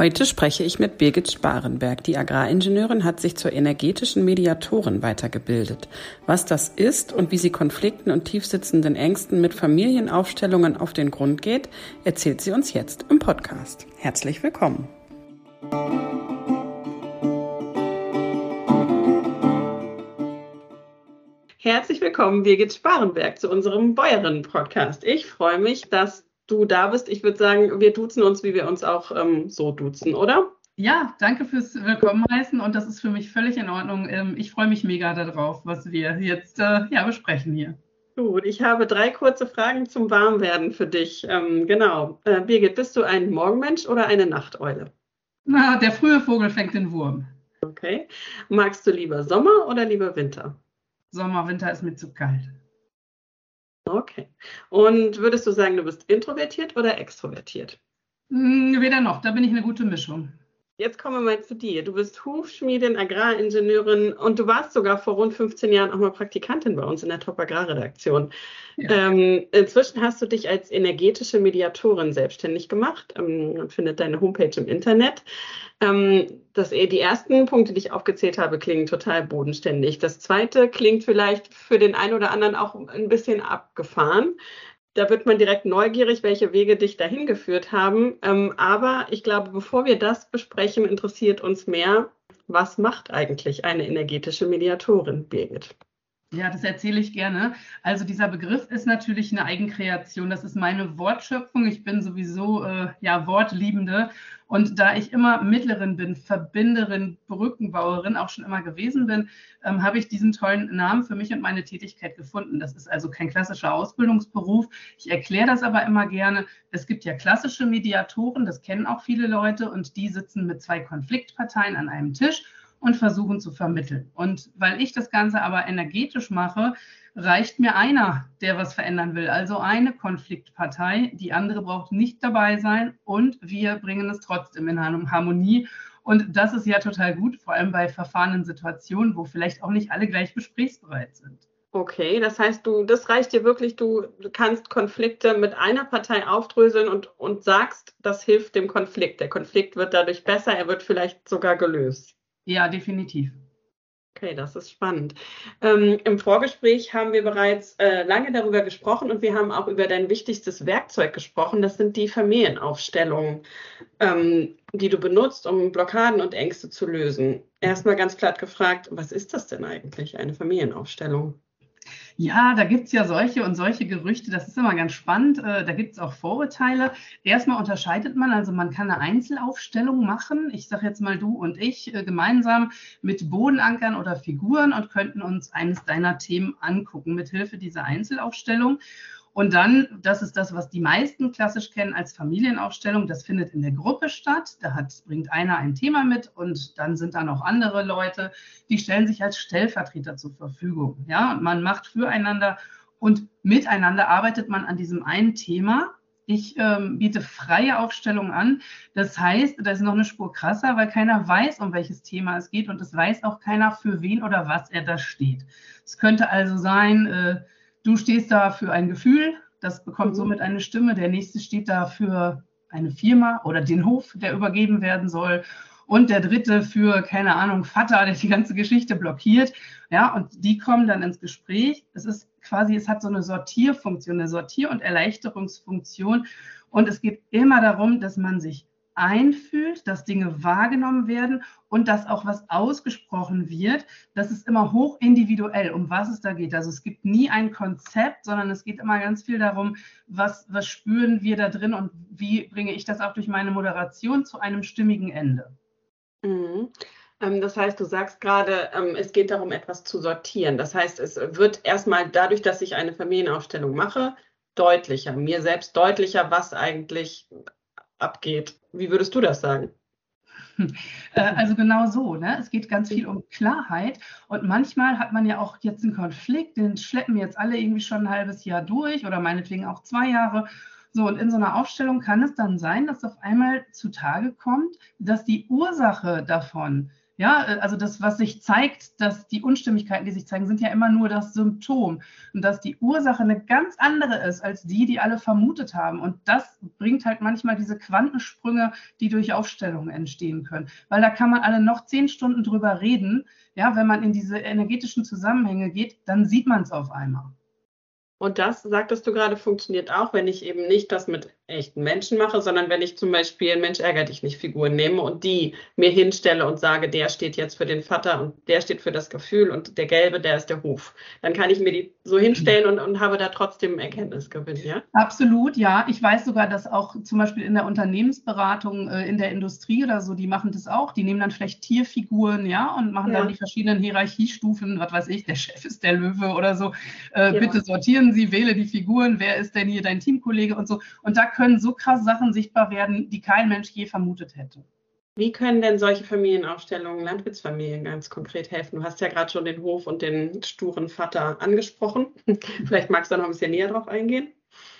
Heute spreche ich mit Birgit Sparenberg. Die Agraringenieurin hat sich zur energetischen Mediatorin weitergebildet. Was das ist und wie sie Konflikten und tiefsitzenden Ängsten mit Familienaufstellungen auf den Grund geht, erzählt sie uns jetzt im Podcast. Herzlich willkommen. Herzlich willkommen, Birgit Sparenberg, zu unserem Bäuerinnen-Podcast. Ich freue mich, dass du da bist. Ich würde sagen, wir duzen uns, wie wir uns auch ähm, so duzen, oder? Ja, danke fürs Willkommen heißen und das ist für mich völlig in Ordnung. Ähm, ich freue mich mega darauf, was wir jetzt äh, ja, besprechen hier. Gut, ich habe drei kurze Fragen zum Warmwerden für dich. Ähm, genau. Äh, Birgit, bist du ein Morgenmensch oder eine Nachteule? Na, der frühe Vogel fängt den Wurm. Okay. Magst du lieber Sommer oder lieber Winter? Sommer, Winter ist mir zu kalt. Okay. Und würdest du sagen, du bist introvertiert oder extrovertiert? Hm, weder noch, da bin ich eine gute Mischung. Jetzt kommen wir mal zu dir. Du bist Hufschmiedin, Agraringenieurin und du warst sogar vor rund 15 Jahren auch mal Praktikantin bei uns in der Top Agrarredaktion. Ja. Ähm, inzwischen hast du dich als energetische Mediatorin selbstständig gemacht. Ähm, man findet deine Homepage im Internet. Ähm, das, die ersten Punkte, die ich aufgezählt habe, klingen total bodenständig. Das zweite klingt vielleicht für den einen oder anderen auch ein bisschen abgefahren da wird man direkt neugierig, welche Wege dich dahin geführt haben. Ähm, aber ich glaube, bevor wir das besprechen, interessiert uns mehr, was macht eigentlich eine energetische Mediatorin, Birgit? Ja, das erzähle ich gerne. Also dieser Begriff ist natürlich eine Eigenkreation. Das ist meine Wortschöpfung. Ich bin sowieso äh, ja Wortliebende und da ich immer Mittlerin bin, Verbinderin, Brückenbauerin auch schon immer gewesen bin, ähm, habe ich diesen tollen Namen für mich und meine Tätigkeit gefunden. Das ist also kein klassischer Ausbildungsberuf. Ich erkläre das aber immer gerne. Es gibt ja klassische Mediatoren, das kennen auch viele Leute und die sitzen mit zwei Konfliktparteien an einem Tisch und versuchen zu vermitteln. Und weil ich das Ganze aber energetisch mache, reicht mir einer, der was verändern will. Also eine Konfliktpartei. Die andere braucht nicht dabei sein und wir bringen es trotzdem in Harmonie. Und das ist ja total gut, vor allem bei verfahrenen Situationen, wo vielleicht auch nicht alle gleich gesprächsbereit sind. Okay, das heißt, du, das reicht dir wirklich, du, kannst Konflikte mit einer Partei aufdröseln und, und sagst, das hilft dem Konflikt. Der Konflikt wird dadurch besser, er wird vielleicht sogar gelöst. Ja, definitiv. Okay, das ist spannend. Ähm, Im Vorgespräch haben wir bereits äh, lange darüber gesprochen und wir haben auch über dein wichtigstes Werkzeug gesprochen. Das sind die Familienaufstellungen, ähm, die du benutzt, um Blockaden und Ängste zu lösen. Erstmal ganz platt gefragt, was ist das denn eigentlich, eine Familienaufstellung? Ja, da gibt es ja solche und solche Gerüchte. Das ist immer ganz spannend. Äh, da gibt es auch Vorurteile. Erstmal unterscheidet man, also man kann eine Einzelaufstellung machen. Ich sage jetzt mal du und ich äh, gemeinsam mit Bodenankern oder Figuren und könnten uns eines deiner Themen angucken mit Hilfe dieser Einzelaufstellung. Und dann, das ist das, was die meisten klassisch kennen als Familienaufstellung, das findet in der Gruppe statt. Da hat, bringt einer ein Thema mit und dann sind da noch andere Leute, die stellen sich als Stellvertreter zur Verfügung. Ja, und man macht füreinander und miteinander arbeitet man an diesem einen Thema. Ich ähm, biete freie Aufstellungen an. Das heißt, das ist noch eine Spur krasser, weil keiner weiß, um welches Thema es geht und es weiß auch keiner, für wen oder was er da steht. Es könnte also sein, äh, Du stehst da für ein Gefühl, das bekommt mhm. somit eine Stimme. Der nächste steht da für eine Firma oder den Hof, der übergeben werden soll. Und der dritte für, keine Ahnung, Vater, der die ganze Geschichte blockiert. Ja, und die kommen dann ins Gespräch. Es ist quasi, es hat so eine Sortierfunktion, eine Sortier- und Erleichterungsfunktion. Und es geht immer darum, dass man sich einfühlt, dass Dinge wahrgenommen werden und dass auch was ausgesprochen wird. Das ist immer hoch individuell, um was es da geht. Also es gibt nie ein Konzept, sondern es geht immer ganz viel darum, was, was spüren wir da drin und wie bringe ich das auch durch meine Moderation zu einem stimmigen Ende. Mhm. Ähm, das heißt, du sagst gerade, ähm, es geht darum, etwas zu sortieren. Das heißt, es wird erstmal dadurch, dass ich eine Familienaufstellung mache, deutlicher, mir selbst deutlicher, was eigentlich abgeht. Wie würdest du das sagen? Äh, also genau so. Ne? Es geht ganz viel um Klarheit. Und manchmal hat man ja auch jetzt einen Konflikt, den schleppen jetzt alle irgendwie schon ein halbes Jahr durch oder meinetwegen auch zwei Jahre. So, und in so einer Aufstellung kann es dann sein, dass auf einmal zutage kommt, dass die Ursache davon ja, äh, also das, was sich zeigt, dass die Unstimmigkeiten, die sich zeigen, sind ja immer nur das Symptom und dass die Ursache eine ganz andere ist als die, die alle vermutet haben. Und das bringt halt manchmal diese Quantensprünge, die durch Aufstellungen entstehen können. Weil da kann man alle noch zehn Stunden drüber reden. Ja, wenn man in diese energetischen Zusammenhänge geht, dann sieht man es auf einmal. Und das, sagtest du gerade, funktioniert auch, wenn ich eben nicht das mit echten Menschen mache, sondern wenn ich zum Beispiel Mensch ärger dich nicht Figuren nehme und die mir hinstelle und sage, der steht jetzt für den Vater und der steht für das Gefühl und der Gelbe, der ist der Hof. Dann kann ich mir die so hinstellen und, und habe da trotzdem Erkenntnisgewinn, ja? Absolut, ja. Ich weiß sogar, dass auch zum Beispiel in der Unternehmensberatung, äh, in der Industrie oder so, die machen das auch. Die nehmen dann vielleicht Tierfiguren, ja, und machen ja. dann die verschiedenen Hierarchiestufen, was weiß ich, der Chef ist der Löwe oder so. Äh, ja. Bitte sortieren Sie, wähle die Figuren, wer ist denn hier dein Teamkollege und so. Und da können so krass Sachen sichtbar werden, die kein Mensch je vermutet hätte. Wie können denn solche Familienaufstellungen Landwirtsfamilien ganz konkret helfen? Du hast ja gerade schon den Hof und den sturen Vater angesprochen. Vielleicht magst du da noch ein bisschen näher drauf eingehen.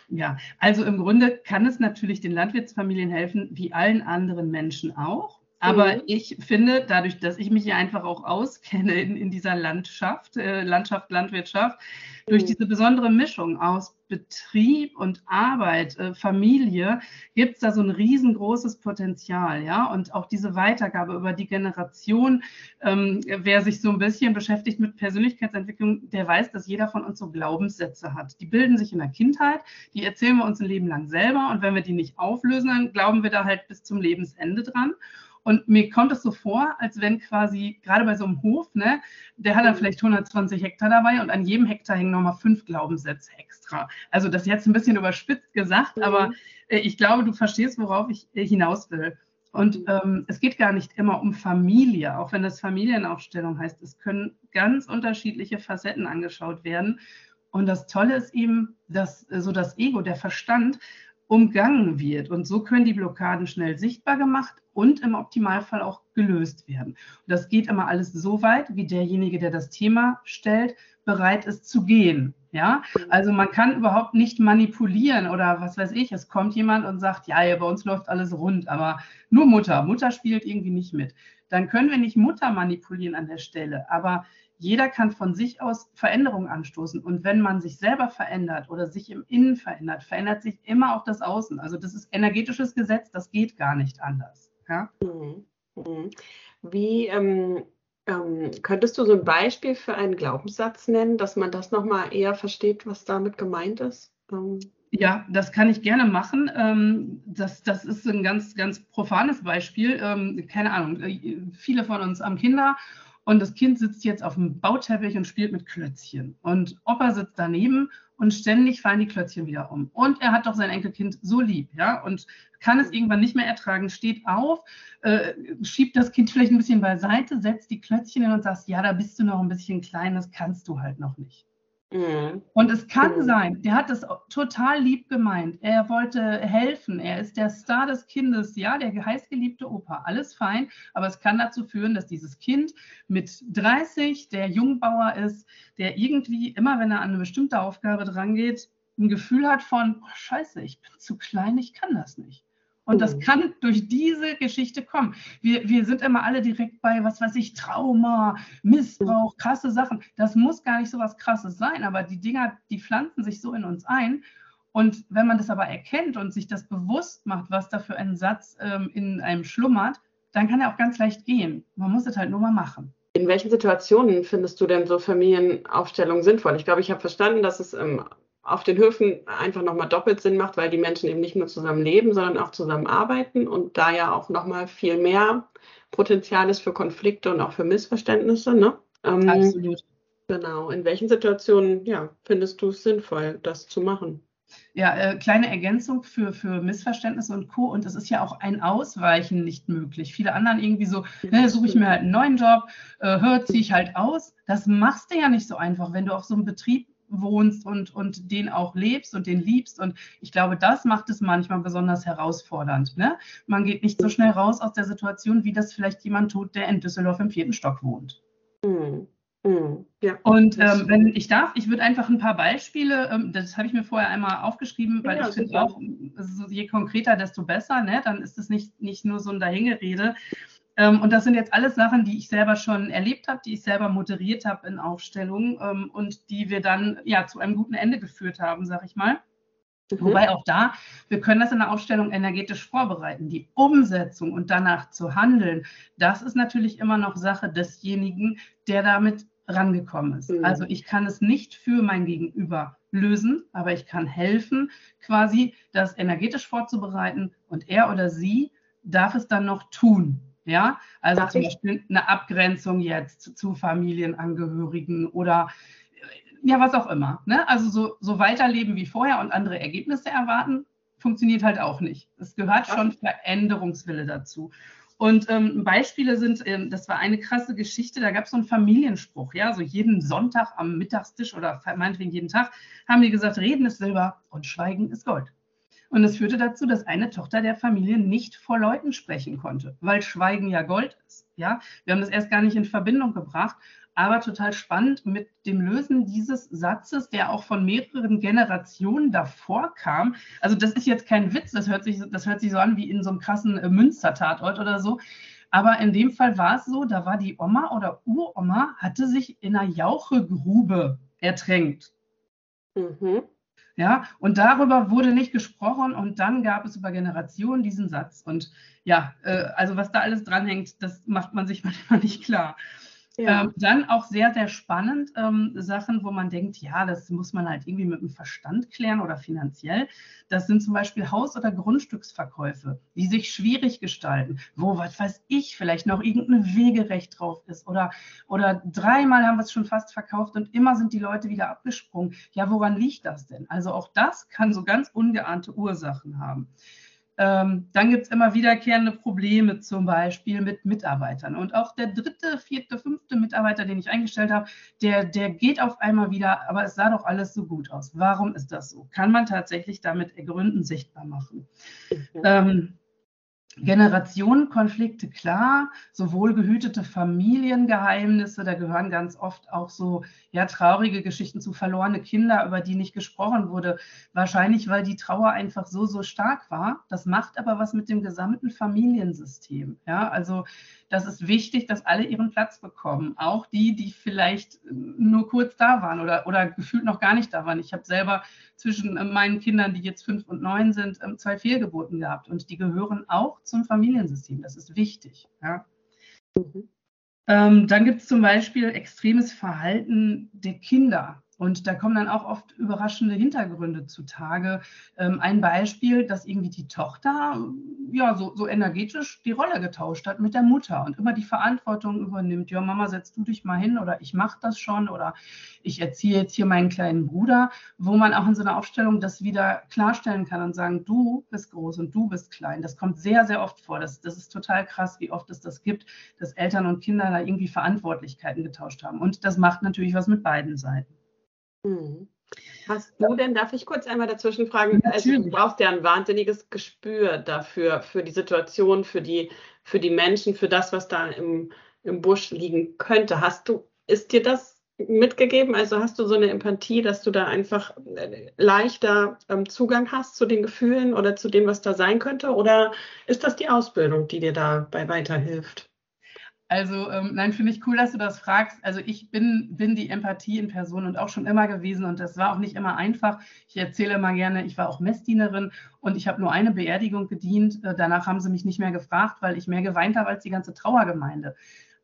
Ja, also im Grunde kann es natürlich den Landwirtsfamilien helfen, wie allen anderen Menschen auch. Aber mhm. ich finde, dadurch, dass ich mich ja einfach auch auskenne in, in dieser Landschaft, äh, Landschaft, Landwirtschaft, mhm. durch diese besondere Mischung aus Betrieb und Arbeit, äh, Familie, gibt es da so ein riesengroßes Potenzial, ja. Und auch diese Weitergabe über die Generation, ähm, wer sich so ein bisschen beschäftigt mit Persönlichkeitsentwicklung, der weiß, dass jeder von uns so Glaubenssätze hat. Die bilden sich in der Kindheit, die erzählen wir uns ein Leben lang selber und wenn wir die nicht auflösen, dann glauben wir da halt bis zum Lebensende dran. Und mir kommt es so vor, als wenn quasi gerade bei so einem Hof, ne, der hat dann mhm. vielleicht 120 Hektar dabei und an jedem Hektar hängen nochmal fünf Glaubenssätze extra. Also das jetzt ein bisschen überspitzt gesagt, mhm. aber äh, ich glaube, du verstehst, worauf ich äh, hinaus will. Und mhm. ähm, es geht gar nicht immer um Familie, auch wenn das Familienaufstellung heißt. Es können ganz unterschiedliche Facetten angeschaut werden. Und das Tolle ist eben, dass äh, so das Ego, der Verstand, umgangen wird. Und so können die Blockaden schnell sichtbar gemacht und im Optimalfall auch gelöst werden. Und das geht immer alles so weit, wie derjenige, der das Thema stellt, bereit ist zu gehen. Ja, also man kann überhaupt nicht manipulieren oder was weiß ich. Es kommt jemand und sagt, ja, ja, bei uns läuft alles rund, aber nur Mutter. Mutter spielt irgendwie nicht mit. Dann können wir nicht Mutter manipulieren an der Stelle. Aber jeder kann von sich aus Veränderungen anstoßen. Und wenn man sich selber verändert oder sich im Innen verändert, verändert sich immer auch das Außen. Also das ist energetisches Gesetz, das geht gar nicht anders. Ja? Mhm. Mhm. Wie ähm, ähm, könntest du so ein Beispiel für einen Glaubenssatz nennen, dass man das nochmal eher versteht, was damit gemeint ist? Ähm. Ja, das kann ich gerne machen. Ähm, das, das ist ein ganz, ganz profanes Beispiel. Ähm, keine Ahnung, äh, viele von uns haben Kinder und das Kind sitzt jetzt auf dem Bauteppich und spielt mit Klötzchen. Und Opa sitzt daneben und ständig fallen die Klötzchen wieder um. Und er hat doch sein Enkelkind so lieb, ja, und kann es irgendwann nicht mehr ertragen, steht auf, äh, schiebt das Kind vielleicht ein bisschen beiseite, setzt die Klötzchen hin und sagt, ja, da bist du noch ein bisschen klein, das kannst du halt noch nicht. Mhm. Und es kann mhm. sein, der hat es total lieb gemeint. Er wollte helfen. Er ist der Star des Kindes, ja, der heißgeliebte Opa. Alles fein, aber es kann dazu führen, dass dieses Kind mit 30, der Jungbauer ist, der irgendwie immer, wenn er an eine bestimmte Aufgabe drangeht, ein Gefühl hat von, oh, scheiße, ich bin zu klein, ich kann das nicht. Und das mhm. kann durch diese Geschichte kommen. Wir, wir sind immer alle direkt bei, was weiß ich, Trauma, Missbrauch, krasse Sachen. Das muss gar nicht so was Krasses sein, aber die Dinger, die pflanzen sich so in uns ein. Und wenn man das aber erkennt und sich das bewusst macht, was da für ein Satz ähm, in einem schlummert, dann kann er auch ganz leicht gehen. Man muss es halt nur mal machen. In welchen Situationen findest du denn so Familienaufstellungen sinnvoll? Ich glaube, ich habe verstanden, dass es im auf den Höfen einfach nochmal doppelt Sinn macht, weil die Menschen eben nicht nur zusammen leben, sondern auch zusammen arbeiten und da ja auch nochmal viel mehr Potenzial ist für Konflikte und auch für Missverständnisse. Ne? Ähm, Absolut. Genau. In welchen Situationen ja, findest du es sinnvoll, das zu machen? Ja, äh, kleine Ergänzung für, für Missverständnisse und Co. Und es ist ja auch ein Ausweichen nicht möglich. Viele anderen irgendwie so, ne, suche ich mir halt einen neuen Job, äh, ziehe ich halt aus. Das machst du ja nicht so einfach, wenn du auf so einem Betrieb wohnst und, und den auch lebst und den liebst. Und ich glaube, das macht es manchmal besonders herausfordernd. Ne? Man geht nicht so schnell raus aus der Situation, wie das vielleicht jemand tut, der in Düsseldorf im vierten Stock wohnt. Mhm. Mhm. Ja. Und ähm, wenn ich darf, ich würde einfach ein paar Beispiele, ähm, das habe ich mir vorher einmal aufgeschrieben, weil ja, ich finde auch, je konkreter, desto besser, ne? dann ist es nicht, nicht nur so ein Dahingerede. Ähm, und das sind jetzt alles Sachen, die ich selber schon erlebt habe, die ich selber moderiert habe in Aufstellungen ähm, und die wir dann ja zu einem guten Ende geführt haben, sag ich mal. Mhm. Wobei auch da, wir können das in der Aufstellung energetisch vorbereiten. Die Umsetzung und danach zu handeln, das ist natürlich immer noch Sache desjenigen, der damit rangekommen ist. Mhm. Also ich kann es nicht für mein Gegenüber lösen, aber ich kann helfen, quasi das energetisch vorzubereiten und er oder sie darf es dann noch tun. Ja, also zum Beispiel eine Abgrenzung jetzt zu Familienangehörigen oder ja, was auch immer. Ne? Also so, so weiterleben wie vorher und andere Ergebnisse erwarten, funktioniert halt auch nicht. Es gehört schon Veränderungswille dazu. Und ähm, Beispiele sind, ähm, das war eine krasse Geschichte, da gab es so einen Familienspruch, ja, so jeden Sonntag am Mittagstisch oder meinetwegen jeden Tag haben die gesagt, Reden ist Silber und Schweigen ist Gold. Und das führte dazu, dass eine Tochter der Familie nicht vor Leuten sprechen konnte, weil Schweigen ja Gold ist. Ja, wir haben das erst gar nicht in Verbindung gebracht aber total spannend mit dem Lösen dieses Satzes, der auch von mehreren Generationen davor kam. Also das ist jetzt kein Witz, das hört sich, das hört sich so an wie in so einem krassen äh, Münster-Tatort oder so. Aber in dem Fall war es so, da war die Oma oder Uroma, hatte sich in einer Jauchegrube ertränkt. Mhm. Ja, und darüber wurde nicht gesprochen und dann gab es über Generationen diesen Satz. Und ja, äh, also was da alles dranhängt, das macht man sich manchmal nicht klar. Ja. Ähm, dann auch sehr, sehr spannend ähm, Sachen, wo man denkt, ja, das muss man halt irgendwie mit dem Verstand klären oder finanziell. Das sind zum Beispiel Haus- oder Grundstücksverkäufe, die sich schwierig gestalten, wo, was weiß ich, vielleicht noch irgendein Wegerecht drauf ist oder, oder dreimal haben wir es schon fast verkauft und immer sind die Leute wieder abgesprungen. Ja, woran liegt das denn? Also auch das kann so ganz ungeahnte Ursachen haben. Ähm, dann gibt es immer wiederkehrende Probleme, zum Beispiel mit Mitarbeitern. Und auch der dritte, vierte, fünfte Mitarbeiter, den ich eingestellt habe, der, der geht auf einmal wieder, aber es sah doch alles so gut aus. Warum ist das so? Kann man tatsächlich damit Gründen sichtbar machen. Mhm. Ähm, Generationenkonflikte, klar, sowohl gehütete Familiengeheimnisse, da gehören ganz oft auch so ja, traurige Geschichten zu verlorene Kinder, über die nicht gesprochen wurde. Wahrscheinlich, weil die Trauer einfach so, so stark war. Das macht aber was mit dem gesamten Familiensystem. Ja, also das ist wichtig, dass alle ihren Platz bekommen. Auch die, die vielleicht nur kurz da waren oder, oder gefühlt noch gar nicht da waren. Ich habe selber zwischen äh, meinen Kindern, die jetzt fünf und neun sind, ähm, zwei Fehlgeburten gehabt. Und die gehören auch zum Familiensystem. Das ist wichtig. Ja. Mhm. Ähm, dann gibt es zum Beispiel extremes Verhalten der Kinder. Und da kommen dann auch oft überraschende Hintergründe zutage. Ähm, ein Beispiel, dass irgendwie die Tochter ja so, so energetisch die Rolle getauscht hat mit der Mutter und immer die Verantwortung übernimmt. Ja, Mama, setz du dich mal hin oder ich mache das schon oder ich erziehe jetzt hier meinen kleinen Bruder, wo man auch in so einer Aufstellung das wieder klarstellen kann und sagen, du bist groß und du bist klein. Das kommt sehr, sehr oft vor. Das, das ist total krass, wie oft es das gibt, dass Eltern und Kinder da irgendwie Verantwortlichkeiten getauscht haben. Und das macht natürlich was mit beiden Seiten. Mhm. Hast du denn, darf ich kurz einmal dazwischen fragen, also du brauchst ja ein wahnsinniges Gespür dafür, für die Situation, für die, für die Menschen, für das, was da im, im Busch liegen könnte. Hast du, ist dir das mitgegeben? Also hast du so eine Empathie, dass du da einfach äh, leichter ähm, Zugang hast zu den Gefühlen oder zu dem, was da sein könnte? Oder ist das die Ausbildung, die dir dabei weiterhilft? Also ähm, nein, finde ich cool, dass du das fragst. Also ich bin, bin die Empathie in Person und auch schon immer gewesen und das war auch nicht immer einfach. Ich erzähle immer gerne, ich war auch Messdienerin und ich habe nur eine Beerdigung gedient. Äh, danach haben sie mich nicht mehr gefragt, weil ich mehr geweint habe als die ganze Trauergemeinde.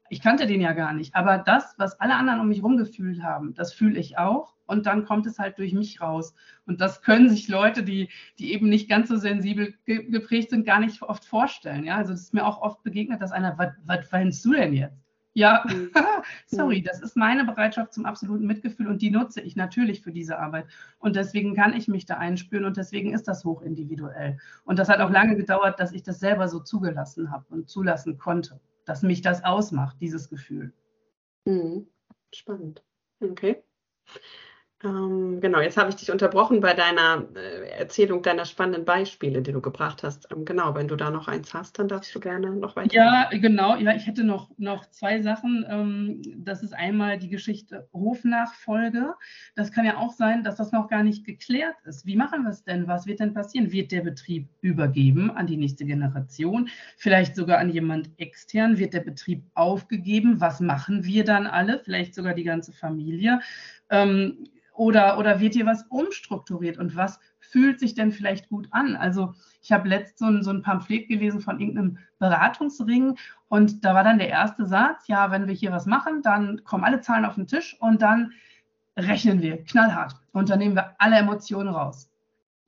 Ich kannte den ja gar nicht, aber das, was alle anderen um mich herum gefühlt haben, das fühle ich auch und dann kommt es halt durch mich raus. Und das können sich Leute, die, die eben nicht ganz so sensibel ge geprägt sind, gar nicht oft vorstellen. Ja, also es ist mir auch oft begegnet, dass einer, was weinst du denn jetzt? Ja, mhm. sorry, das ist meine Bereitschaft zum absoluten Mitgefühl und die nutze ich natürlich für diese Arbeit. Und deswegen kann ich mich da einspüren und deswegen ist das hochindividuell. Und das hat auch lange gedauert, dass ich das selber so zugelassen habe und zulassen konnte, dass mich das ausmacht, dieses Gefühl. Mhm. Spannend. Okay. Ähm, genau, jetzt habe ich dich unterbrochen bei deiner äh, Erzählung deiner spannenden Beispiele, die du gebracht hast. Ähm, genau, wenn du da noch eins hast, dann darfst du gerne noch weiter. Ja, genau. Ja, ich hätte noch, noch zwei Sachen. Ähm, das ist einmal die Geschichte Hofnachfolge. Das kann ja auch sein, dass das noch gar nicht geklärt ist. Wie machen wir es denn? Was wird denn passieren? Wird der Betrieb übergeben an die nächste Generation? Vielleicht sogar an jemand extern? Wird der Betrieb aufgegeben? Was machen wir dann alle? Vielleicht sogar die ganze Familie? Oder, oder wird hier was umstrukturiert und was fühlt sich denn vielleicht gut an? Also ich habe letzt so ein, so ein Pamphlet gelesen von irgendeinem Beratungsring und da war dann der erste Satz, ja, wenn wir hier was machen, dann kommen alle Zahlen auf den Tisch und dann rechnen wir knallhart und dann nehmen wir alle Emotionen raus.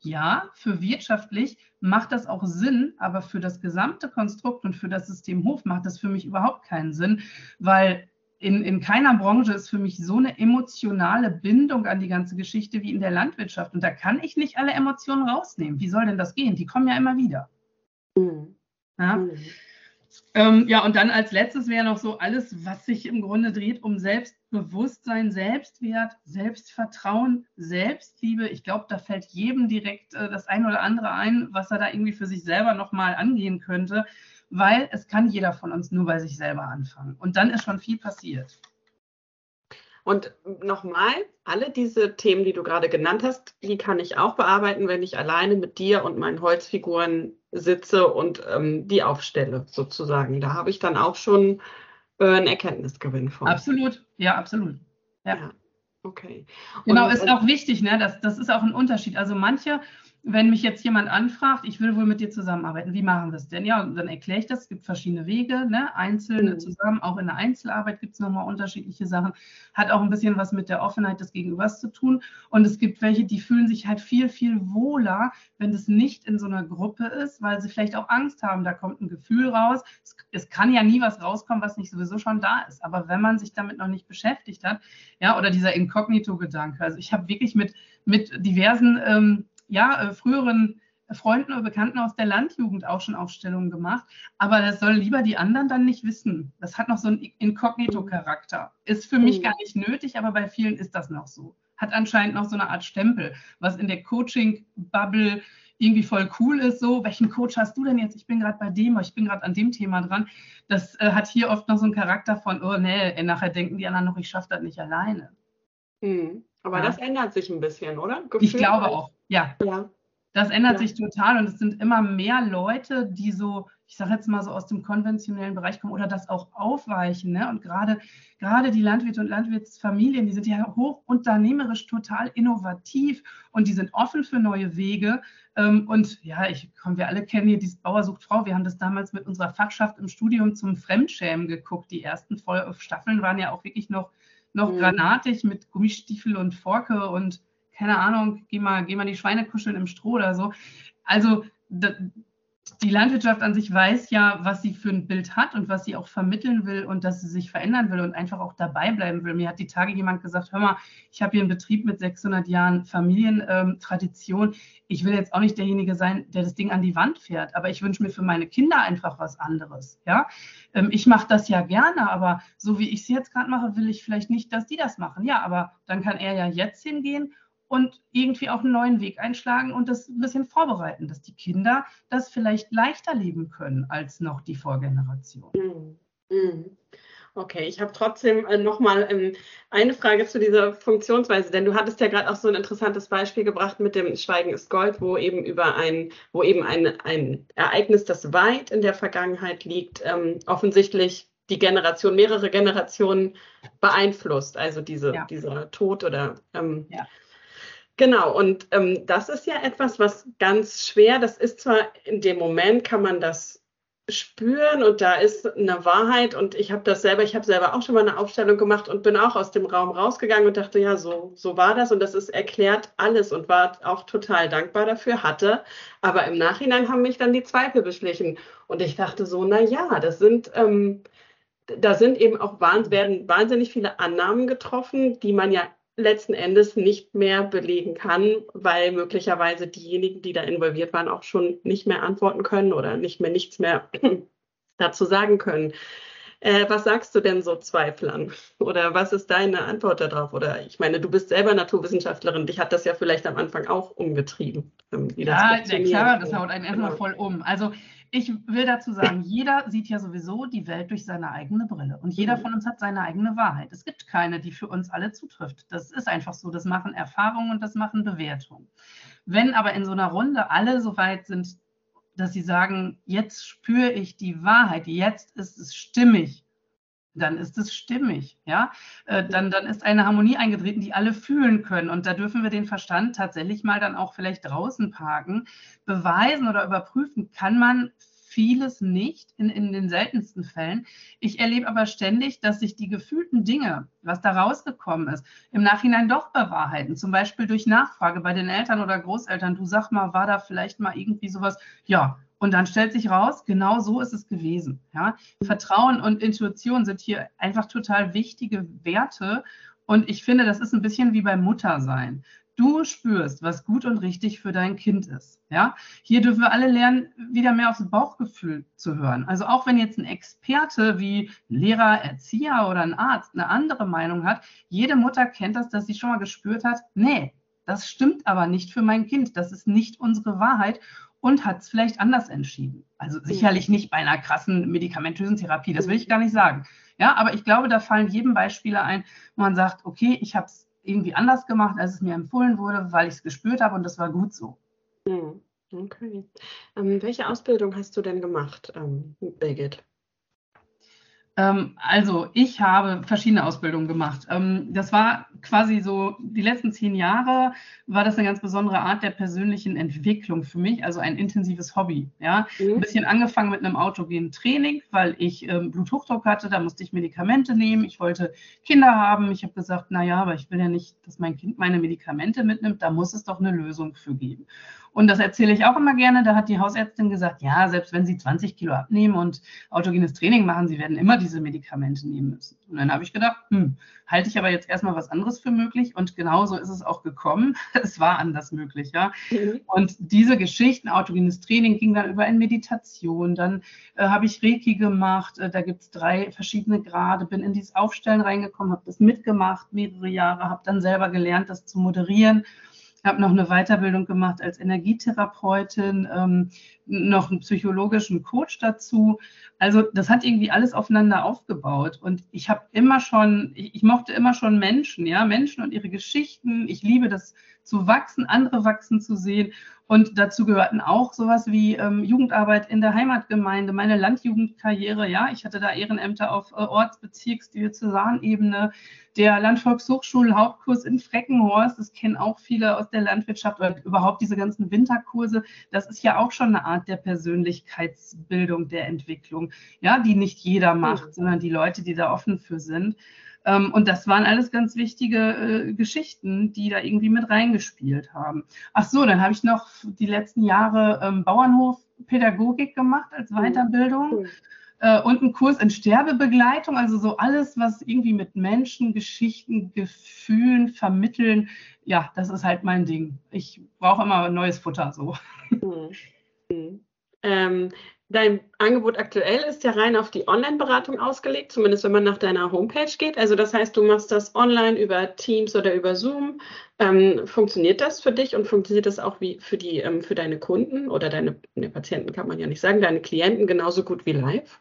Ja, für wirtschaftlich macht das auch Sinn, aber für das gesamte Konstrukt und für das System Hof macht das für mich überhaupt keinen Sinn, weil in, in keiner Branche ist für mich so eine emotionale Bindung an die ganze Geschichte wie in der Landwirtschaft. Und da kann ich nicht alle Emotionen rausnehmen. Wie soll denn das gehen? Die kommen ja immer wieder. Mhm. Ja? Mhm. Ähm, ja, und dann als letztes wäre noch so alles, was sich im Grunde dreht um Selbstbewusstsein, Selbstwert, Selbstvertrauen, Selbstliebe. Ich glaube, da fällt jedem direkt äh, das eine oder andere ein, was er da irgendwie für sich selber nochmal angehen könnte weil es kann jeder von uns nur bei sich selber anfangen. Und dann ist schon viel passiert. Und nochmal, alle diese Themen, die du gerade genannt hast, die kann ich auch bearbeiten, wenn ich alleine mit dir und meinen Holzfiguren sitze und ähm, die aufstelle, sozusagen. Da habe ich dann auch schon äh, einen Erkenntnisgewinn von. Absolut, ja, absolut. Ja. ja. Okay. Genau, und, genau, ist auch wichtig, ne? Das, das ist auch ein Unterschied. Also manche wenn mich jetzt jemand anfragt, ich will wohl mit dir zusammenarbeiten, wie machen wir es denn? Ja, dann erkläre ich das. Es gibt verschiedene Wege, ne? einzelne mhm. zusammen. Auch in der Einzelarbeit gibt es nochmal unterschiedliche Sachen. Hat auch ein bisschen was mit der Offenheit des Gegenübers zu tun. Und es gibt welche, die fühlen sich halt viel, viel wohler, wenn das nicht in so einer Gruppe ist, weil sie vielleicht auch Angst haben. Da kommt ein Gefühl raus. Es, es kann ja nie was rauskommen, was nicht sowieso schon da ist. Aber wenn man sich damit noch nicht beschäftigt hat, ja, oder dieser Inkognito-Gedanke. Also ich habe wirklich mit, mit diversen ähm, ja, äh, früheren Freunden oder Bekannten aus der Landjugend auch schon Aufstellungen gemacht. Aber das sollen lieber die anderen dann nicht wissen. Das hat noch so einen Inkognito-Charakter. Ist für mich mhm. gar nicht nötig, aber bei vielen ist das noch so. Hat anscheinend noch so eine Art Stempel, was in der Coaching-Bubble irgendwie voll cool ist. So, welchen Coach hast du denn jetzt? Ich bin gerade bei dem, ich bin gerade an dem Thema dran. Das äh, hat hier oft noch so einen Charakter von, oh nee, nachher denken die anderen noch, ich schaffe das nicht alleine. Mhm. Aber ja. das ändert sich ein bisschen, oder? Gefühl ich glaube auch, ja. ja. Das ändert ja. sich total und es sind immer mehr Leute, die so, ich sage jetzt mal so aus dem konventionellen Bereich kommen oder das auch aufweichen. Ne? Und gerade, gerade die Landwirte und Landwirtsfamilien, die sind ja hoch unternehmerisch total innovativ und die sind offen für neue Wege. Ähm, und ja, ich komm, wir alle kennen hier dieses Bauer sucht Frau. Wir haben das damals mit unserer Fachschaft im Studium zum Fremdschämen geguckt. Die ersten Staffeln waren ja auch wirklich noch noch mhm. granatig mit Gummistiefel und Forke und keine Ahnung, geh mal, geh mal die Schweine kuscheln im Stroh oder so. Also die Landwirtschaft an sich weiß ja, was sie für ein Bild hat und was sie auch vermitteln will und dass sie sich verändern will und einfach auch dabei bleiben will. Mir hat die Tage jemand gesagt, hör mal, ich habe hier einen Betrieb mit 600 Jahren Familientradition. Ähm, ich will jetzt auch nicht derjenige sein, der das Ding an die Wand fährt, aber ich wünsche mir für meine Kinder einfach was anderes. Ja, ähm, ich mache das ja gerne, aber so wie ich es jetzt gerade mache, will ich vielleicht nicht, dass die das machen. Ja, aber dann kann er ja jetzt hingehen und irgendwie auch einen neuen Weg einschlagen und das ein bisschen vorbereiten, dass die Kinder das vielleicht leichter leben können als noch die Vorgeneration. Mm, mm. Okay, ich habe trotzdem äh, nochmal ähm, eine Frage zu dieser Funktionsweise, denn du hattest ja gerade auch so ein interessantes Beispiel gebracht mit dem Schweigen ist Gold, wo eben über ein, wo eben ein, ein Ereignis, das weit in der Vergangenheit liegt, ähm, offensichtlich die Generation, mehrere Generationen beeinflusst, also diese, ja. dieser Tod oder ähm, ja. Genau, und ähm, das ist ja etwas, was ganz schwer, das ist zwar in dem Moment, kann man das spüren und da ist eine Wahrheit und ich habe das selber, ich habe selber auch schon mal eine Aufstellung gemacht und bin auch aus dem Raum rausgegangen und dachte, ja, so, so war das und das ist erklärt alles und war auch total dankbar dafür, hatte, aber im Nachhinein haben mich dann die Zweifel beschlichen und ich dachte so, na ja, das sind, ähm, da sind eben auch werden wahnsinnig viele Annahmen getroffen, die man ja letzten Endes nicht mehr belegen kann, weil möglicherweise diejenigen, die da involviert waren, auch schon nicht mehr antworten können oder nicht mehr nichts mehr dazu sagen können. Äh, was sagst du denn so Zweiflern? Oder was ist deine Antwort darauf? Oder ich meine, du bist selber Naturwissenschaftlerin, dich hat das ja vielleicht am Anfang auch umgetrieben. Ähm, ja, klar, das haut einen erstmal genau. voll um. Also ich will dazu sagen, jeder sieht ja sowieso die Welt durch seine eigene Brille und jeder mhm. von uns hat seine eigene Wahrheit. Es gibt keine, die für uns alle zutrifft. Das ist einfach so. Das machen Erfahrungen und das machen Bewertungen. Wenn aber in so einer Runde alle so weit sind, dass sie sagen, jetzt spüre ich die Wahrheit, jetzt ist es stimmig, dann ist es stimmig, ja. Äh, dann, dann ist eine Harmonie eingetreten, die alle fühlen können. Und da dürfen wir den Verstand tatsächlich mal dann auch vielleicht draußen parken. Beweisen oder überprüfen kann man vieles nicht, in, in den seltensten Fällen. Ich erlebe aber ständig, dass sich die gefühlten Dinge, was da rausgekommen ist, im Nachhinein doch bewahrheiten. Zum Beispiel durch Nachfrage bei den Eltern oder Großeltern. Du sag mal, war da vielleicht mal irgendwie sowas? Ja, und dann stellt sich raus, genau so ist es gewesen. Ja? Vertrauen und Intuition sind hier einfach total wichtige Werte. Und ich finde, das ist ein bisschen wie beim Muttersein. Du spürst, was gut und richtig für dein Kind ist. Ja, hier dürfen wir alle lernen, wieder mehr aufs Bauchgefühl zu hören. Also auch wenn jetzt ein Experte wie ein Lehrer, Erzieher oder ein Arzt eine andere Meinung hat, jede Mutter kennt das, dass sie schon mal gespürt hat, nee, das stimmt aber nicht für mein Kind. Das ist nicht unsere Wahrheit und hat es vielleicht anders entschieden. Also sicherlich nicht bei einer krassen medikamentösen Therapie, das will ich gar nicht sagen. Ja, aber ich glaube, da fallen jedem Beispiele ein, wo man sagt, okay, ich habe es irgendwie anders gemacht, als es mir empfohlen wurde, weil ich es gespürt habe und das war gut so. Hm, okay. Ähm, welche Ausbildung hast du denn gemacht, ähm, Birgit? Ähm, also ich habe verschiedene Ausbildungen gemacht. Ähm, das war quasi so, die letzten zehn Jahre war das eine ganz besondere Art der persönlichen Entwicklung für mich, also ein intensives Hobby. Ja? Mhm. Ein bisschen angefangen mit einem autogenen Training, weil ich ähm, Bluthochdruck hatte, da musste ich Medikamente nehmen. Ich wollte Kinder haben. Ich habe gesagt, naja, aber ich will ja nicht, dass mein Kind meine Medikamente mitnimmt, da muss es doch eine Lösung für geben. Und das erzähle ich auch immer gerne. Da hat die Hausärztin gesagt, ja, selbst wenn Sie 20 Kilo abnehmen und autogenes Training machen, Sie werden immer diese Medikamente nehmen müssen. Und dann habe ich gedacht, hm, halte ich aber jetzt erstmal was anderes für möglich. Und genauso ist es auch gekommen. Es war anders möglich, ja. Mhm. Und diese Geschichten, autogenes Training ging dann über in Meditation. Dann äh, habe ich Reiki gemacht. Äh, da gibt es drei verschiedene Grade. Bin in dieses Aufstellen reingekommen, habe das mitgemacht mehrere Jahre, habe dann selber gelernt, das zu moderieren habe noch eine Weiterbildung gemacht als Energietherapeutin, ähm, noch einen psychologischen Coach dazu. Also das hat irgendwie alles aufeinander aufgebaut. Und ich habe immer schon, ich, ich, mochte immer schon Menschen, ja, Menschen und ihre Geschichten. Ich liebe das zu wachsen, andere wachsen zu sehen. Und dazu gehörten auch sowas wie ähm, Jugendarbeit in der Heimatgemeinde, meine Landjugendkarriere. Ja, ich hatte da Ehrenämter auf äh, Orts-, Bezirks-, der Landvolkshochschul-Hauptkurs in Freckenhorst. Das kennen auch viele aus der Landwirtschaft oder überhaupt diese ganzen Winterkurse. Das ist ja auch schon eine Art der Persönlichkeitsbildung, der Entwicklung, ja, die nicht jeder macht, mhm. sondern die Leute, die da offen für sind. Ähm, und das waren alles ganz wichtige äh, Geschichten, die da irgendwie mit reingespielt haben. Ach so, dann habe ich noch die letzten Jahre ähm, Bauernhofpädagogik gemacht als Weiterbildung. Äh, und einen Kurs in Sterbebegleitung, also so alles, was irgendwie mit Menschen, Geschichten, Gefühlen vermitteln. Ja, das ist halt mein Ding. Ich brauche immer neues Futter so. Mhm. Mhm. Ähm, Dein Angebot aktuell ist ja rein auf die Online-Beratung ausgelegt, zumindest wenn man nach deiner Homepage geht. Also das heißt, du machst das online über Teams oder über Zoom. Ähm, funktioniert das für dich und funktioniert das auch wie für die ähm, für deine Kunden oder deine ne, Patienten kann man ja nicht sagen, deine Klienten genauso gut wie live?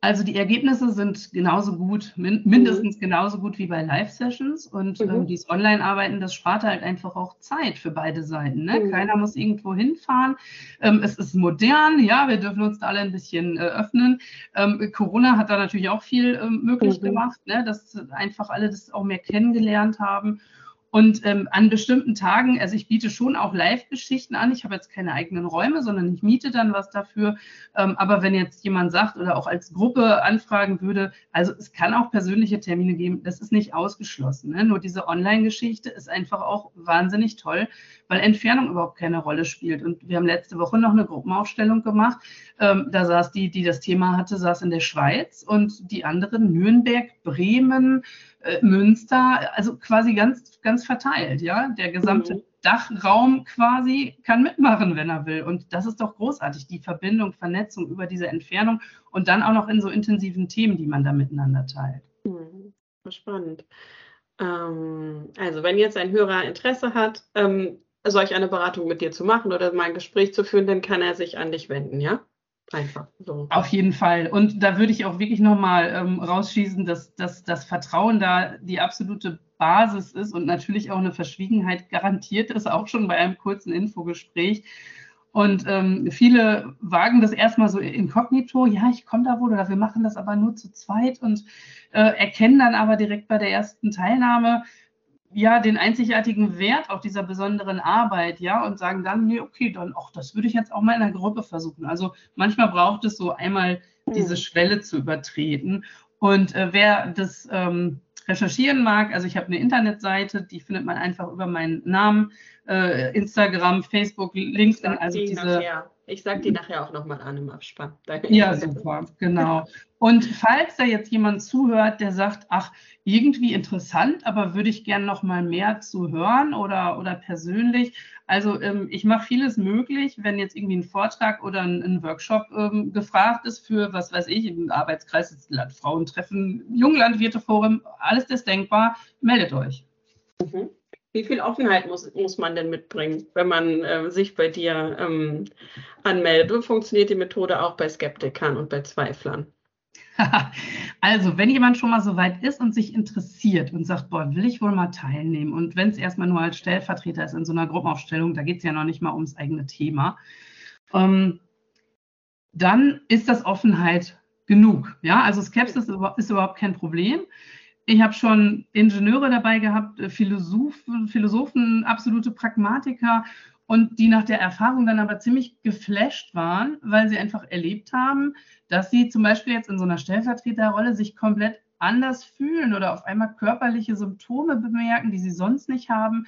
Ähm, also die Ergebnisse sind genauso gut, min mindestens mhm. genauso gut wie bei Live-Sessions. Und mhm. ähm, dieses Online-Arbeiten, das spart halt einfach auch Zeit für beide Seiten. Ne? Mhm. Keiner muss irgendwo hinfahren. Ähm, es ist modern, ja, wir dürfen uns da alle ein bisschen äh, öffnen. Ähm, Corona hat da natürlich auch viel äh, möglich mhm. gemacht, ne? dass einfach alle das auch mehr kennengelernt haben. Und ähm, an bestimmten Tagen, also ich biete schon auch Live-Geschichten an. Ich habe jetzt keine eigenen Räume, sondern ich miete dann was dafür. Ähm, aber wenn jetzt jemand sagt oder auch als Gruppe anfragen würde, also es kann auch persönliche Termine geben, das ist nicht ausgeschlossen. Ne? Nur diese Online-Geschichte ist einfach auch wahnsinnig toll, weil Entfernung überhaupt keine Rolle spielt. Und wir haben letzte Woche noch eine Gruppenaufstellung gemacht. Ähm, da saß die, die das Thema hatte, saß in der Schweiz und die anderen Nürnberg, Bremen, äh, Münster, also quasi ganz, ganz verteilt, ja. Der gesamte mhm. Dachraum quasi kann mitmachen, wenn er will. Und das ist doch großartig, die Verbindung, Vernetzung über diese Entfernung und dann auch noch in so intensiven Themen, die man da miteinander teilt. Hm, spannend. Ähm, also wenn jetzt ein Hörer Interesse hat, ähm, solch eine Beratung mit dir zu machen oder mal ein Gespräch zu führen, dann kann er sich an dich wenden, ja? Einfach so. Auf jeden Fall. Und da würde ich auch wirklich nochmal ähm, rausschießen, dass, dass das Vertrauen da die absolute Basis ist und natürlich auch eine Verschwiegenheit garantiert ist, auch schon bei einem kurzen Infogespräch. Und ähm, viele wagen das erstmal so inkognito, ja, ich komme da wohl oder wir machen das aber nur zu zweit und äh, erkennen dann aber direkt bei der ersten Teilnahme, ja den einzigartigen Wert auch dieser besonderen Arbeit, ja, und sagen dann, nee, okay, dann, auch das würde ich jetzt auch mal in der Gruppe versuchen. Also manchmal braucht es so einmal diese hm. Schwelle zu übertreten. Und äh, wer das ähm, recherchieren mag, also ich habe eine Internetseite, die findet man einfach über meinen Namen, äh, Instagram, Facebook, LinkedIn, also diese. Ich sage die nachher auch nochmal an im Abspann. Danke. Ja, super, genau. Und falls da jetzt jemand zuhört, der sagt, ach, irgendwie interessant, aber würde ich gerne noch mal mehr zu hören oder, oder persönlich. Also ähm, ich mache vieles möglich, wenn jetzt irgendwie ein Vortrag oder ein, ein Workshop ähm, gefragt ist für, was weiß ich, im Arbeitskreis, das Landfrauentreffen, Junglandwirteforum, alles das denkbar, meldet euch. Mhm. Wie viel Offenheit muss, muss man denn mitbringen, wenn man äh, sich bei dir ähm, anmeldet? Funktioniert die Methode auch bei Skeptikern und bei Zweiflern? also, wenn jemand schon mal so weit ist und sich interessiert und sagt, boah, will ich wohl mal teilnehmen und wenn es erstmal nur als Stellvertreter ist in so einer Gruppenaufstellung, da geht es ja noch nicht mal ums eigene Thema, ähm, dann ist das Offenheit genug. Ja, also Skepsis ist überhaupt kein Problem. Ich habe schon Ingenieure dabei gehabt, äh, Philosophen, Philosophen, absolute Pragmatiker und die nach der Erfahrung dann aber ziemlich geflasht waren, weil sie einfach erlebt haben, dass sie zum Beispiel jetzt in so einer Stellvertreterrolle sich komplett anders fühlen oder auf einmal körperliche Symptome bemerken, die sie sonst nicht haben.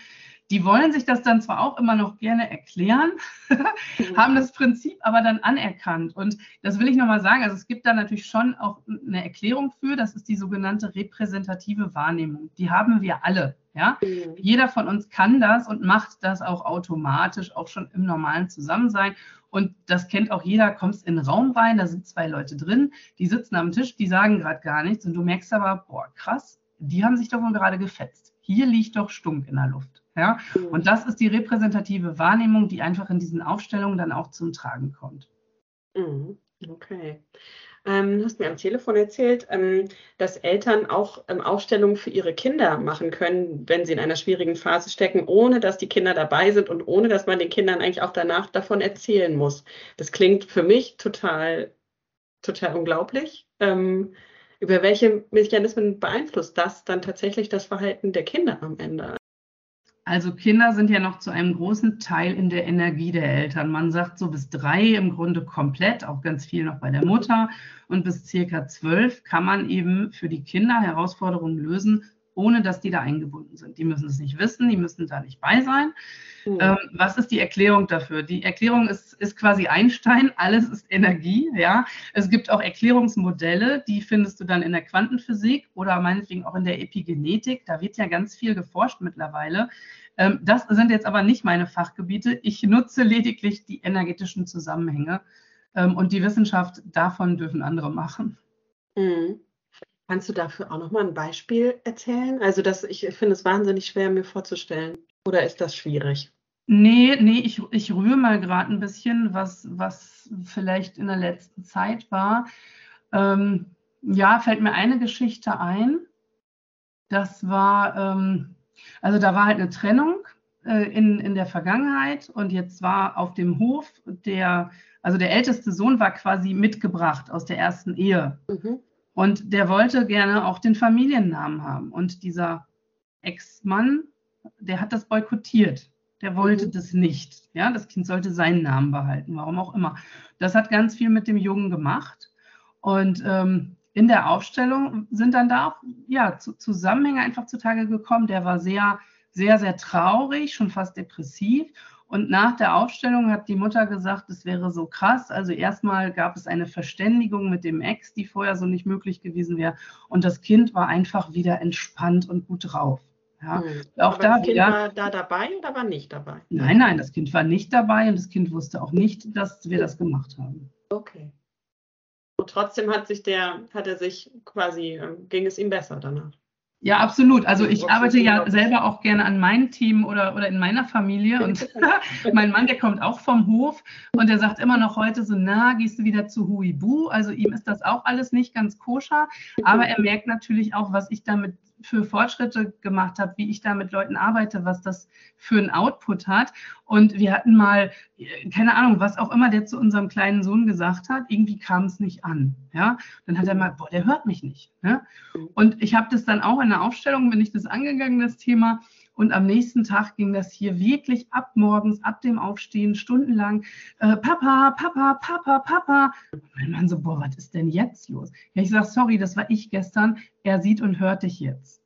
Die wollen sich das dann zwar auch immer noch gerne erklären, haben das Prinzip aber dann anerkannt. Und das will ich nochmal sagen. Also es gibt da natürlich schon auch eine Erklärung für. Das ist die sogenannte repräsentative Wahrnehmung. Die haben wir alle. Ja? Mhm. Jeder von uns kann das und macht das auch automatisch, auch schon im normalen Zusammensein. Und das kennt auch jeder, kommst in den Raum rein, da sind zwei Leute drin, die sitzen am Tisch, die sagen gerade gar nichts und du merkst aber, boah, krass, die haben sich doch wohl gerade gefetzt. Hier liegt doch Stunk in der Luft. Ja? Und das ist die repräsentative Wahrnehmung, die einfach in diesen Aufstellungen dann auch zum Tragen kommt. Mhm. Okay. Ähm, du hast mir am Telefon erzählt, ähm, dass Eltern auch ähm, Aufstellungen für ihre Kinder machen können, wenn sie in einer schwierigen Phase stecken, ohne dass die Kinder dabei sind und ohne dass man den Kindern eigentlich auch danach davon erzählen muss. Das klingt für mich total, total unglaublich. Ähm, über welche Mechanismen beeinflusst das dann tatsächlich das Verhalten der Kinder am Ende? Also Kinder sind ja noch zu einem großen Teil in der Energie der Eltern. Man sagt so bis drei im Grunde komplett, auch ganz viel noch bei der Mutter. Und bis circa zwölf kann man eben für die Kinder Herausforderungen lösen, ohne dass die da eingebunden sind. Die müssen es nicht wissen, die müssen da nicht bei sein. Mhm. Ähm, was ist die Erklärung dafür? Die Erklärung ist, ist quasi Einstein, alles ist Energie. Ja? Es gibt auch Erklärungsmodelle, die findest du dann in der Quantenphysik oder meinetwegen auch in der Epigenetik. Da wird ja ganz viel geforscht mittlerweile. Ähm, das sind jetzt aber nicht meine Fachgebiete. Ich nutze lediglich die energetischen Zusammenhänge ähm, und die Wissenschaft davon dürfen andere machen. Mhm. Kannst du dafür auch nochmal ein Beispiel erzählen? Also das, ich finde es wahnsinnig schwer, mir vorzustellen. Oder ist das schwierig? Nee, nee, ich, ich rühre mal gerade ein bisschen, was, was vielleicht in der letzten Zeit war. Ähm, ja, fällt mir eine Geschichte ein. Das war, ähm, also da war halt eine Trennung äh, in, in der Vergangenheit und jetzt war auf dem Hof der, also der älteste Sohn war quasi mitgebracht aus der ersten Ehe. Mhm. Und der wollte gerne auch den Familiennamen haben. Und dieser Ex-Mann, der hat das boykottiert. Der wollte mhm. das nicht. Ja, das Kind sollte seinen Namen behalten, warum auch immer. Das hat ganz viel mit dem Jungen gemacht. Und ähm, in der Aufstellung sind dann da auch ja, zu, Zusammenhänge einfach zutage gekommen. Der war sehr, sehr, sehr traurig, schon fast depressiv. Und nach der Aufstellung hat die Mutter gesagt, es wäre so krass. Also erstmal gab es eine Verständigung mit dem Ex, die vorher so nicht möglich gewesen wäre. Und das Kind war einfach wieder entspannt und gut drauf. Ja, Mhm. auch Aber da das Kind wieder. war da dabei oder war nicht dabei? Nein, nein, das Kind war nicht dabei und das Kind wusste auch nicht, dass wir das gemacht haben. Okay. Und trotzdem hat sich der, hat er sich quasi, ähm, ging es ihm besser danach. Ja, absolut. Also ich arbeite ja selber auch gerne an meinem Team oder, oder in meiner Familie. Und mein Mann, der kommt auch vom Hof und der sagt immer noch heute so, na, gehst du wieder zu Huibu? Also ihm ist das auch alles nicht ganz koscher. Aber er merkt natürlich auch, was ich damit für Fortschritte gemacht habe, wie ich da mit Leuten arbeite, was das für einen Output hat. Und wir hatten mal, keine Ahnung, was auch immer der zu unserem kleinen Sohn gesagt hat, irgendwie kam es nicht an. Ja, dann hat er mal, boah, der hört mich nicht. Ne? Und ich habe das dann auch in der Aufstellung, bin ich das angegangen, das Thema. Und am nächsten Tag ging das hier wirklich ab morgens, ab dem Aufstehen, stundenlang, äh, Papa, Papa, Papa, Papa. Und mein Mann so, boah, was ist denn jetzt los? Ja, ich sage, sorry, das war ich gestern. Er sieht und hört dich jetzt.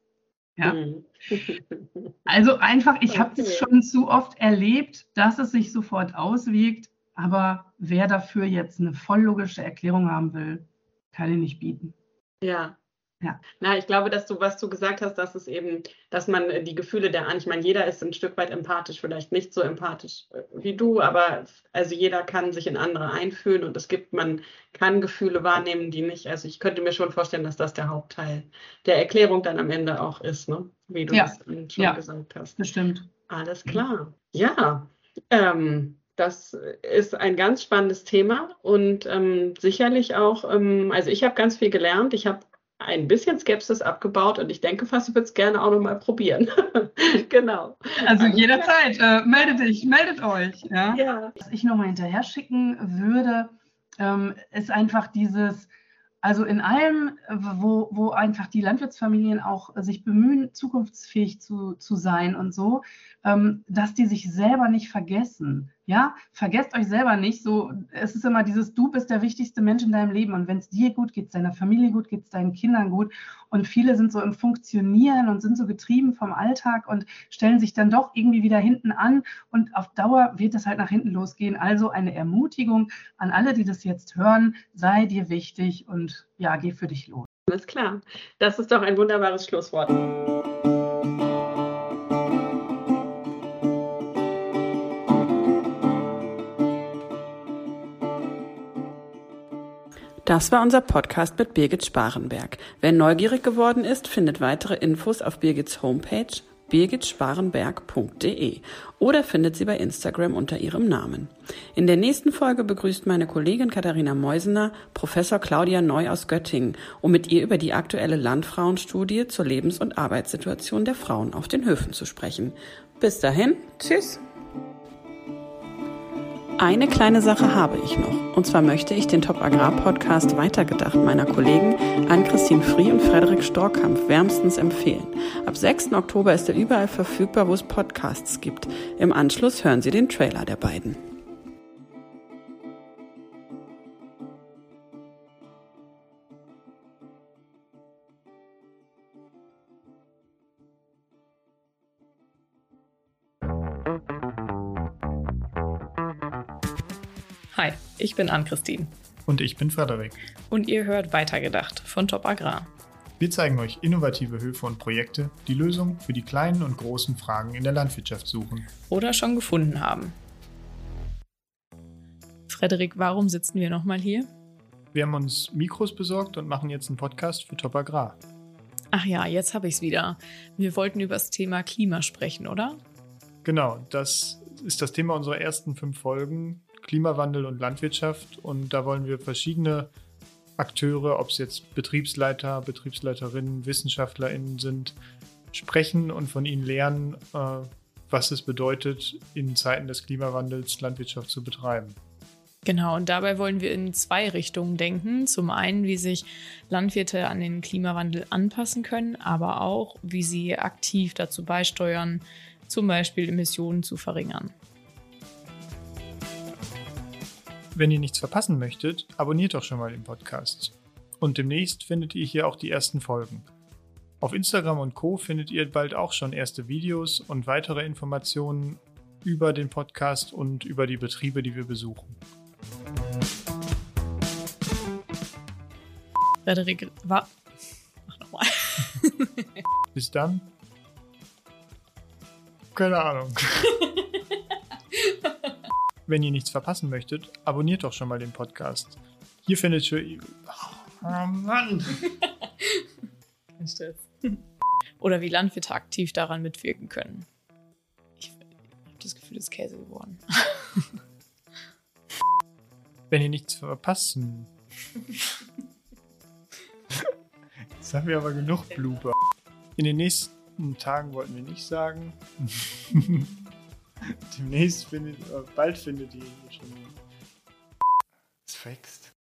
Ja. Mhm. Also einfach, ich habe es schon zu oft erlebt, dass es sich sofort auswirkt. Aber wer dafür jetzt eine voll logische Erklärung haben will, kann ich nicht bieten. Ja. Ja. Na, ich glaube, dass du, was du gesagt hast, dass es eben, dass man äh, die Gefühle der anderen, ich meine, jeder ist ein Stück weit empathisch, vielleicht nicht so empathisch äh, wie du, aber also jeder kann sich in andere einfühlen und es gibt, man kann Gefühle wahrnehmen, die nicht, also ich könnte mir schon vorstellen, dass das der Hauptteil der Erklärung dann am Ende auch ist, ne? Wie du Ja. das schon Ja. gesagt hast. Bestimmt. Alles klar. Ja, ähm, das ist ein ganz spannendes Thema und ähm, sicherlich auch, ähm, also ich habe ganz viel gelernt. Ich habe ein bisschen Skepsis abgebaut und ich denke fast, ich würde es gerne auch nochmal probieren. genau. Also jederzeit, äh, meldet dich, meldet euch. Ja? Ja. Was ich nochmal hinterher schicken würde, ähm, ist einfach dieses, also in allem, wo, wo einfach die Landwirtsfamilien auch sich bemühen, zukunftsfähig zu, zu sein und so, ähm, dass die sich selber nicht vergessen. Ja, vergesst euch selber nicht. So, es ist immer dieses, du bist der wichtigste Mensch in deinem Leben und wenn es dir gut geht, deiner Familie gut geht, deinen Kindern gut. Und viele sind so im Funktionieren und sind so getrieben vom Alltag und stellen sich dann doch irgendwie wieder hinten an und auf Dauer wird es halt nach hinten losgehen. Also eine Ermutigung an alle, die das jetzt hören, sei dir wichtig und ja, geh für dich los. Alles klar. Das ist doch ein wunderbares Schlusswort. Das war unser Podcast mit Birgit Sparenberg. Wer neugierig geworden ist, findet weitere Infos auf Birgits Homepage birgitsparenberg.de oder findet sie bei Instagram unter ihrem Namen. In der nächsten Folge begrüßt meine Kollegin Katharina Meusener Professor Claudia Neu aus Göttingen, um mit ihr über die aktuelle Landfrauenstudie zur Lebens- und Arbeitssituation der Frauen auf den Höfen zu sprechen. Bis dahin, tschüss! Eine kleine Sache habe ich noch. Und zwar möchte ich den Top Agrar Podcast Weitergedacht meiner Kollegen Ann-Christine Frie und Frederik Storkampf wärmstens empfehlen. Ab 6. Oktober ist er überall verfügbar, wo es Podcasts gibt. Im Anschluss hören Sie den Trailer der beiden. Hi, ich bin Ann-Christine Und ich bin Frederik. und ihr hört Weitergedacht von Top Agrar. Wir zeigen euch innovative Höfe und Projekte, die Lösungen für die kleinen und großen Fragen in der Landwirtschaft suchen. Oder schon gefunden haben. Frederik, warum sitzen wir nochmal hier? Wir haben uns Mikros besorgt und machen jetzt einen Podcast für Top Agrar. Ach ja, jetzt habe ich es wieder. Wir wollten über das Thema Klima sprechen, oder? Genau, das ist das Thema unserer ersten fünf Folgen, Klimawandel und Landwirtschaft. Und da wollen wir verschiedene Akteure, ob es jetzt Betriebsleiter, Betriebsleiterinnen, WissenschaftlerInnen sind, sprechen und von ihnen lernen, äh, was es bedeutet, in Zeiten des Klimawandels Landwirtschaft zu betreiben. Genau, und dabei wollen wir in zwei Richtungen denken. Zum einen, wie sich Landwirte an den Klimawandel anpassen können, aber auch, wie sie aktiv dazu beisteuern, zum Beispiel Emissionen zu verringern. Wenn ihr nichts verpassen möchtet, abonniert doch schon mal den Podcast. Und demnächst findet ihr hier auch die ersten Folgen. Auf Instagram und Co findet ihr bald auch schon erste Videos und weitere Informationen über den Podcast und über die Betriebe, die wir besuchen. Frederik, war. Mach nochmal. Bis dann. Keine Ahnung. Wenn ihr nichts verpassen möchtet, abonniert doch schon mal den Podcast. Hier findet ihr. Oh Mann! Oder wie Landwirte aktiv daran mitwirken können. Ich habe das Gefühl, es ist Käse geworden. Wenn ihr nichts verpassen. Jetzt haben wir aber genug Blooper. In den nächsten Tagen wollten wir nicht sagen. Demnächst findet, bald findet ihr schon. Es wächst.